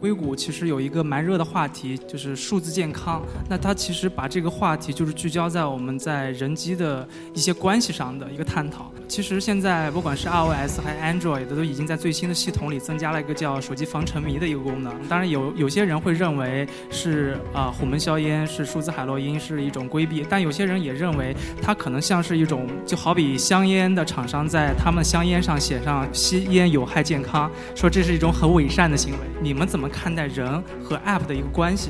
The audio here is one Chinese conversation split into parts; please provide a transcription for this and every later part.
硅谷其实有一个蛮热的话题，就是数字健康。那它其实把这个话题就是聚焦在我们在人机的一些关系上的一个探讨。其实现在不管是 iOS 还是 Android，都已经在最新的系统里增加了一个叫手机防沉迷的一个功能。当然有有些人会认为是啊虎门销烟，是数字海洛因，是一种规避。但有些人也认为它可能像是一种，就好比香烟的厂商在他们香烟上写上吸烟有害健康，说这是一种很伪善的行为。你们怎么？看待人和 App 的一个关系。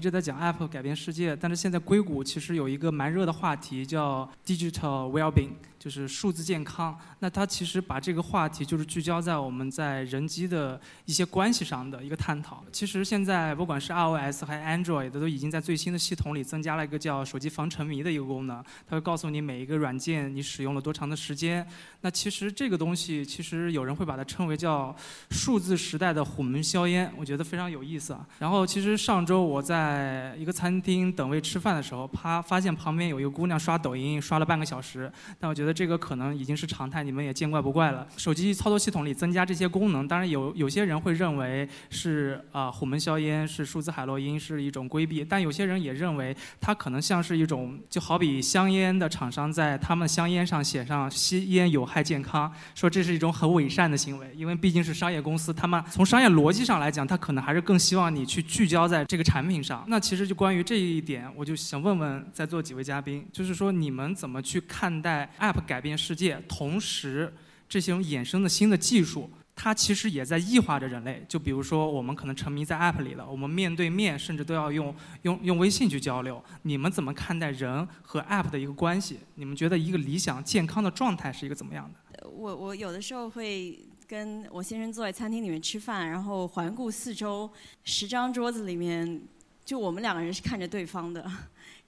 一直在讲 App 改变世界，但是现在硅谷其实有一个蛮热的话题，叫 Digital Wellbeing。就是数字健康，那它其实把这个话题就是聚焦在我们在人机的一些关系上的一个探讨。其实现在不管是 iOS 还是 Android，都已经在最新的系统里增加了一个叫手机防沉迷的一个功能，它会告诉你每一个软件你使用了多长的时间。那其实这个东西，其实有人会把它称为叫数字时代的虎门销烟，我觉得非常有意思啊。然后其实上周我在一个餐厅等位吃饭的时候，啪发现旁边有一个姑娘刷抖音刷了半个小时，但我觉得。这个可能已经是常态，你们也见怪不怪了。手机操作系统里增加这些功能，当然有有些人会认为是啊虎门销烟，是数字海洛因，是一种规避。但有些人也认为它可能像是一种，就好比香烟的厂商在他们香烟上写上吸烟有害健康，说这是一种很伪善的行为。因为毕竟是商业公司，他们从商业逻辑上来讲，他可能还是更希望你去聚焦在这个产品上。那其实就关于这一点，我就想问问在座几位嘉宾，就是说你们怎么去看待 App？改变世界，同时这些衍生的新的技术，它其实也在异化着人类。就比如说，我们可能沉迷在 App 里了，我们面对面甚至都要用用用微信去交流。你们怎么看待人和 App 的一个关系？你们觉得一个理想健康的状态是一个怎么样的？我我有的时候会跟我先生坐在餐厅里面吃饭，然后环顾四周，十张桌子里面，就我们两个人是看着对方的。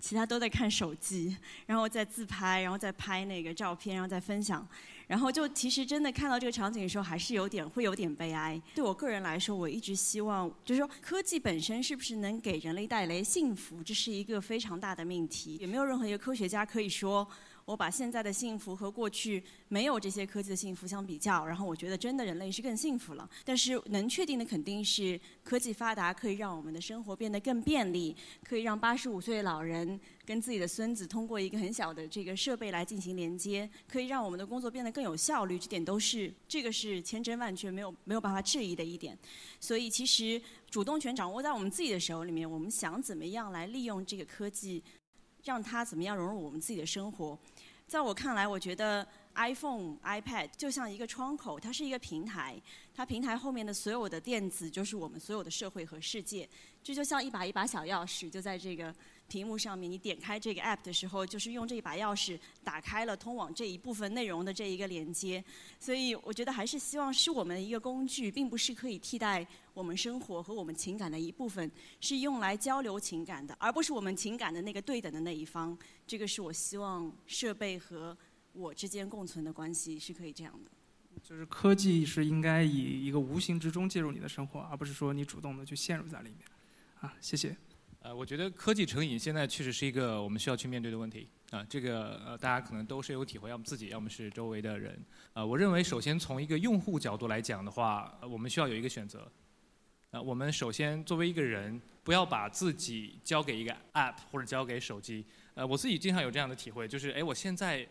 其他都在看手机，然后在自拍，然后在拍那个照片，然后在分享，然后就其实真的看到这个场景的时候，还是有点会有点悲哀。对我个人来说，我一直希望就是说，科技本身是不是能给人类带来幸福，这是一个非常大的命题。也没有任何一个科学家可以说。我把现在的幸福和过去没有这些科技的幸福相比较，然后我觉得真的人类是更幸福了。但是能确定的肯定是科技发达可以让我们的生活变得更便利，可以让八十五岁的老人跟自己的孙子通过一个很小的这个设备来进行连接，可以让我们的工作变得更有效率。这点都是这个是千真万确没有没有办法质疑的一点。所以其实主动权掌握在我们自己的手里面，我们想怎么样来利用这个科技。让它怎么样融入我们自己的生活？在我看来，我觉得 iPhone、iPad 就像一个窗口，它是一个平台，它平台后面的所有的电子就是我们所有的社会和世界。这就像一把一把小钥匙，就在这个。屏幕上面，你点开这个 app 的时候，就是用这一把钥匙打开了通往这一部分内容的这一个连接。所以，我觉得还是希望是我们的一个工具，并不是可以替代我们生活和我们情感的一部分，是用来交流情感的，而不是我们情感的那个对等的那一方。这个是我希望设备和我之间共存的关系是可以这样的。就是科技是应该以一个无形之中介入你的生活，而不是说你主动的去陷入在里面。啊，谢谢。呃，我觉得科技成瘾现在确实是一个我们需要去面对的问题啊。这个呃，大家可能都深有体会，要么自己，要么是周围的人。呃，我认为首先从一个用户角度来讲的话，我们需要有一个选择。呃，我们首先作为一个人，不要把自己交给一个 app 或者交给手机。呃，我自己经常有这样的体会，就是哎，我现在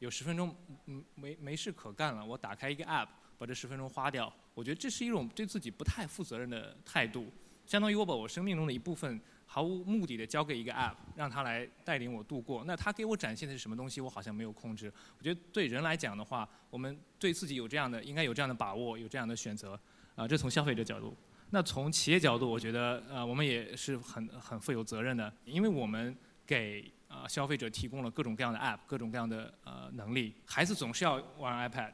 有十分钟嗯没没事可干了，我打开一个 app，把这十分钟花掉。我觉得这是一种对自己不太负责任的态度，相当于我把我生命中的一部分。毫无目的的交给一个 app，让它来带领我度过。那它给我展现的是什么东西？我好像没有控制。我觉得对人来讲的话，我们对自己有这样的，应该有这样的把握，有这样的选择。啊，这从消费者角度。那从企业角度，我觉得呃，我们也是很很负有责任的，因为我们给啊消费者提供了各种各样的 app，各种各样的呃能力。孩子总是要玩 iPad。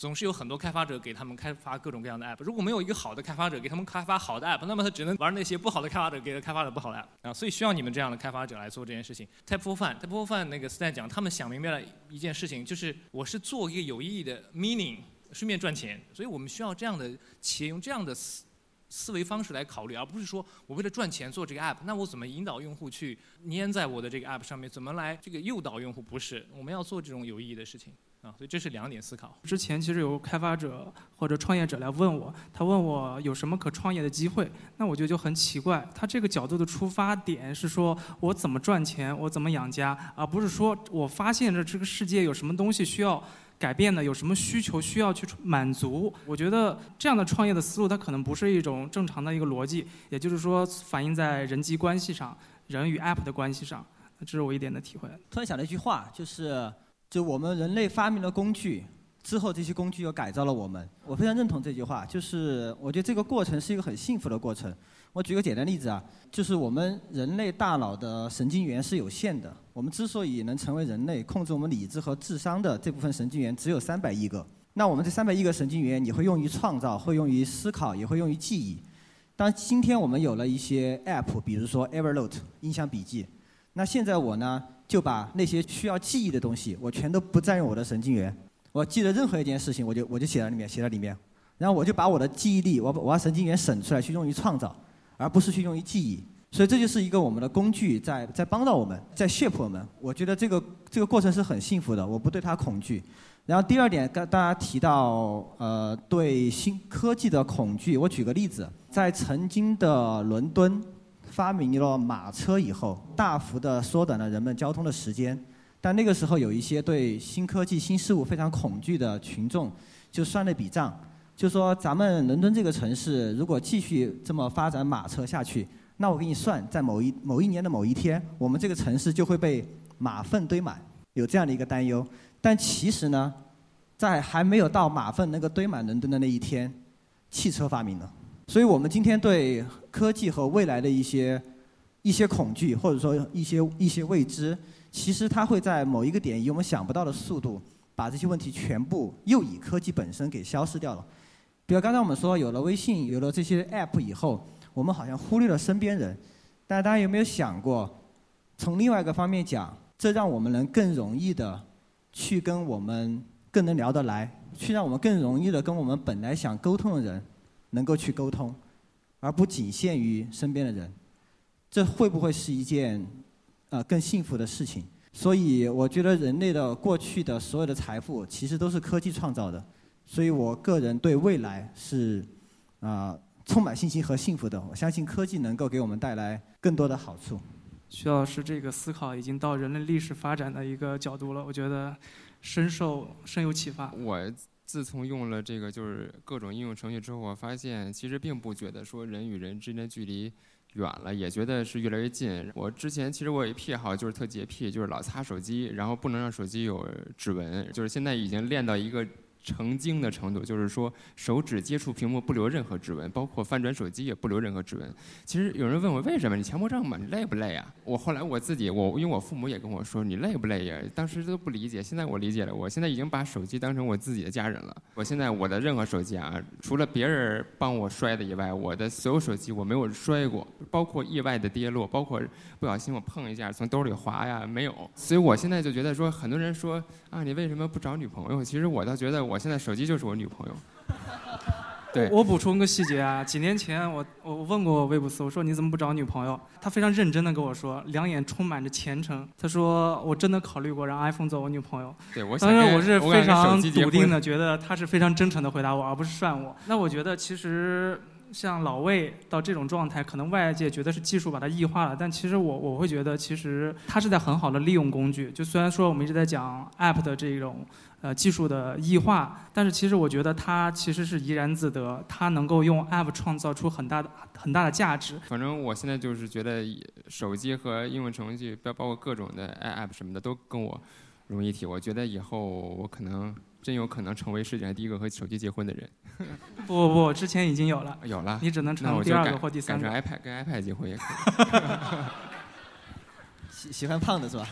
总是有很多开发者给他们开发各种各样的 app。如果没有一个好的开发者给他们开发好的 app，那么他只能玩那些不好的开发者给他开发的不好的 app 啊。所以需要你们这样的开发者来做这件事情。Tap for Fun，Tap for Fun 那个 Stan 讲，他们想明白了一件事情，就是我是做一个有意义的 meaning 顺便赚钱。所以我们需要这样的企业用这样的思思维方式来考虑，而不是说我为了赚钱做这个 app，那我怎么引导用户去粘在我的这个 app 上面？怎么来这个诱导用户？不是，我们要做这种有意义的事情。啊，所以这是两点思考。之前其实有开发者或者创业者来问我，他问我有什么可创业的机会，那我觉得就很奇怪。他这个角度的出发点是说我怎么赚钱，我怎么养家，而不是说我发现了这个世界有什么东西需要改变的，有什么需求需要去满足。我觉得这样的创业的思路，它可能不是一种正常的一个逻辑，也就是说反映在人际关系上，人与 App 的关系上。这是我一点的体会。突然想了一句话，就是。就我们人类发明了工具之后，这些工具又改造了我们。我非常认同这句话，就是我觉得这个过程是一个很幸福的过程。我举个简单例子啊，就是我们人类大脑的神经元是有限的。我们之所以能成为人类，控制我们理智和智商的这部分神经元只有三百亿个。那我们这三百亿个神经元，你会用于创造，会用于思考，也会用于记忆。当今天我们有了一些 App，比如说 Evernote 音响笔记，那现在我呢？就把那些需要记忆的东西，我全都不占用我的神经元。我记得任何一件事情，我就我就写在里面，写在里面。然后我就把我的记忆力，我把我把神经元省出来去用于创造，而不是去用于记忆。所以这就是一个我们的工具，在在帮到我们，在 shape 我们。我觉得这个这个过程是很幸福的，我不对它恐惧。然后第二点，刚大家提到呃对新科技的恐惧，我举个例子，在曾经的伦敦。发明了马车以后，大幅的缩短了人们交通的时间。但那个时候有一些对新科技、新事物非常恐惧的群众，就算了笔账，就说咱们伦敦这个城市如果继续这么发展马车下去，那我给你算，在某一某一年的某一天，我们这个城市就会被马粪堆满，有这样的一个担忧。但其实呢，在还没有到马粪能够堆满伦敦的那一天，汽车发明了。所以我们今天对科技和未来的一些一些恐惧，或者说一些一些未知，其实它会在某一个点以我们想不到的速度，把这些问题全部又以科技本身给消失掉了。比如刚才我们说，有了微信，有了这些 App 以后，我们好像忽略了身边人。但大家有没有想过，从另外一个方面讲，这让我们能更容易的去跟我们更能聊得来，去让我们更容易的跟我们本来想沟通的人。能够去沟通，而不仅限于身边的人，这会不会是一件呃更幸福的事情？所以我觉得人类的过去的所有的财富其实都是科技创造的，所以我个人对未来是啊充满信心和幸福的。我相信科技能够给我们带来更多的好处。徐老师这个思考已经到人类历史发展的一个角度了，我觉得深受深有启发。我。自从用了这个就是各种应用程序之后，我发现其实并不觉得说人与人之间的距离远了，也觉得是越来越近。我之前其实我有一癖好，就是特洁癖，就是老擦手机，然后不能让手机有指纹，就是现在已经练到一个。成精的程度，就是说手指接触屏幕不留任何指纹，包括翻转手机也不留任何指纹。其实有人问我为什么？你强迫症嘛？你累不累啊？我后来我自己，我因为我父母也跟我说你累不累呀？当时都不理解，现在我理解了。我现在已经把手机当成我自己的家人了。我现在我的任何手机啊，除了别人帮我摔的以外，我的所有手机我没有摔过，包括意外的跌落，包括不小心我碰一下从兜里滑呀，没有。所以我现在就觉得说，很多人说啊，你为什么不找女朋友？其实我倒觉得。我现在手机就是我女朋友。对，我补充个细节啊，几年前我我问过威布斯，我说你怎么不找女朋友？他非常认真的跟我说，两眼充满着虔诚。他说我真的考虑过让 iPhone 做我女朋友。对，我当然我是非常笃定的，觉得他是非常真诚的回答我，而不是涮我。那我觉得其实。像老魏到这种状态，可能外界觉得是技术把它异化了，但其实我我会觉得，其实它是在很好的利用工具。就虽然说我们一直在讲 App 的这种呃技术的异化，但是其实我觉得它其实是怡然自得，它能够用 App 创造出很大的很大的价值。反正我现在就是觉得手机和应用程序，包包括各种的 App 什么的，都跟我融为一体。我觉得以后我可能。真有可能成为世界上第一个和手机结婚的人。不不不，之前已经有了。有了。你只能成第二个或第三个。改成 iPad 跟 iPad 结婚也可以。喜喜欢胖的是吧？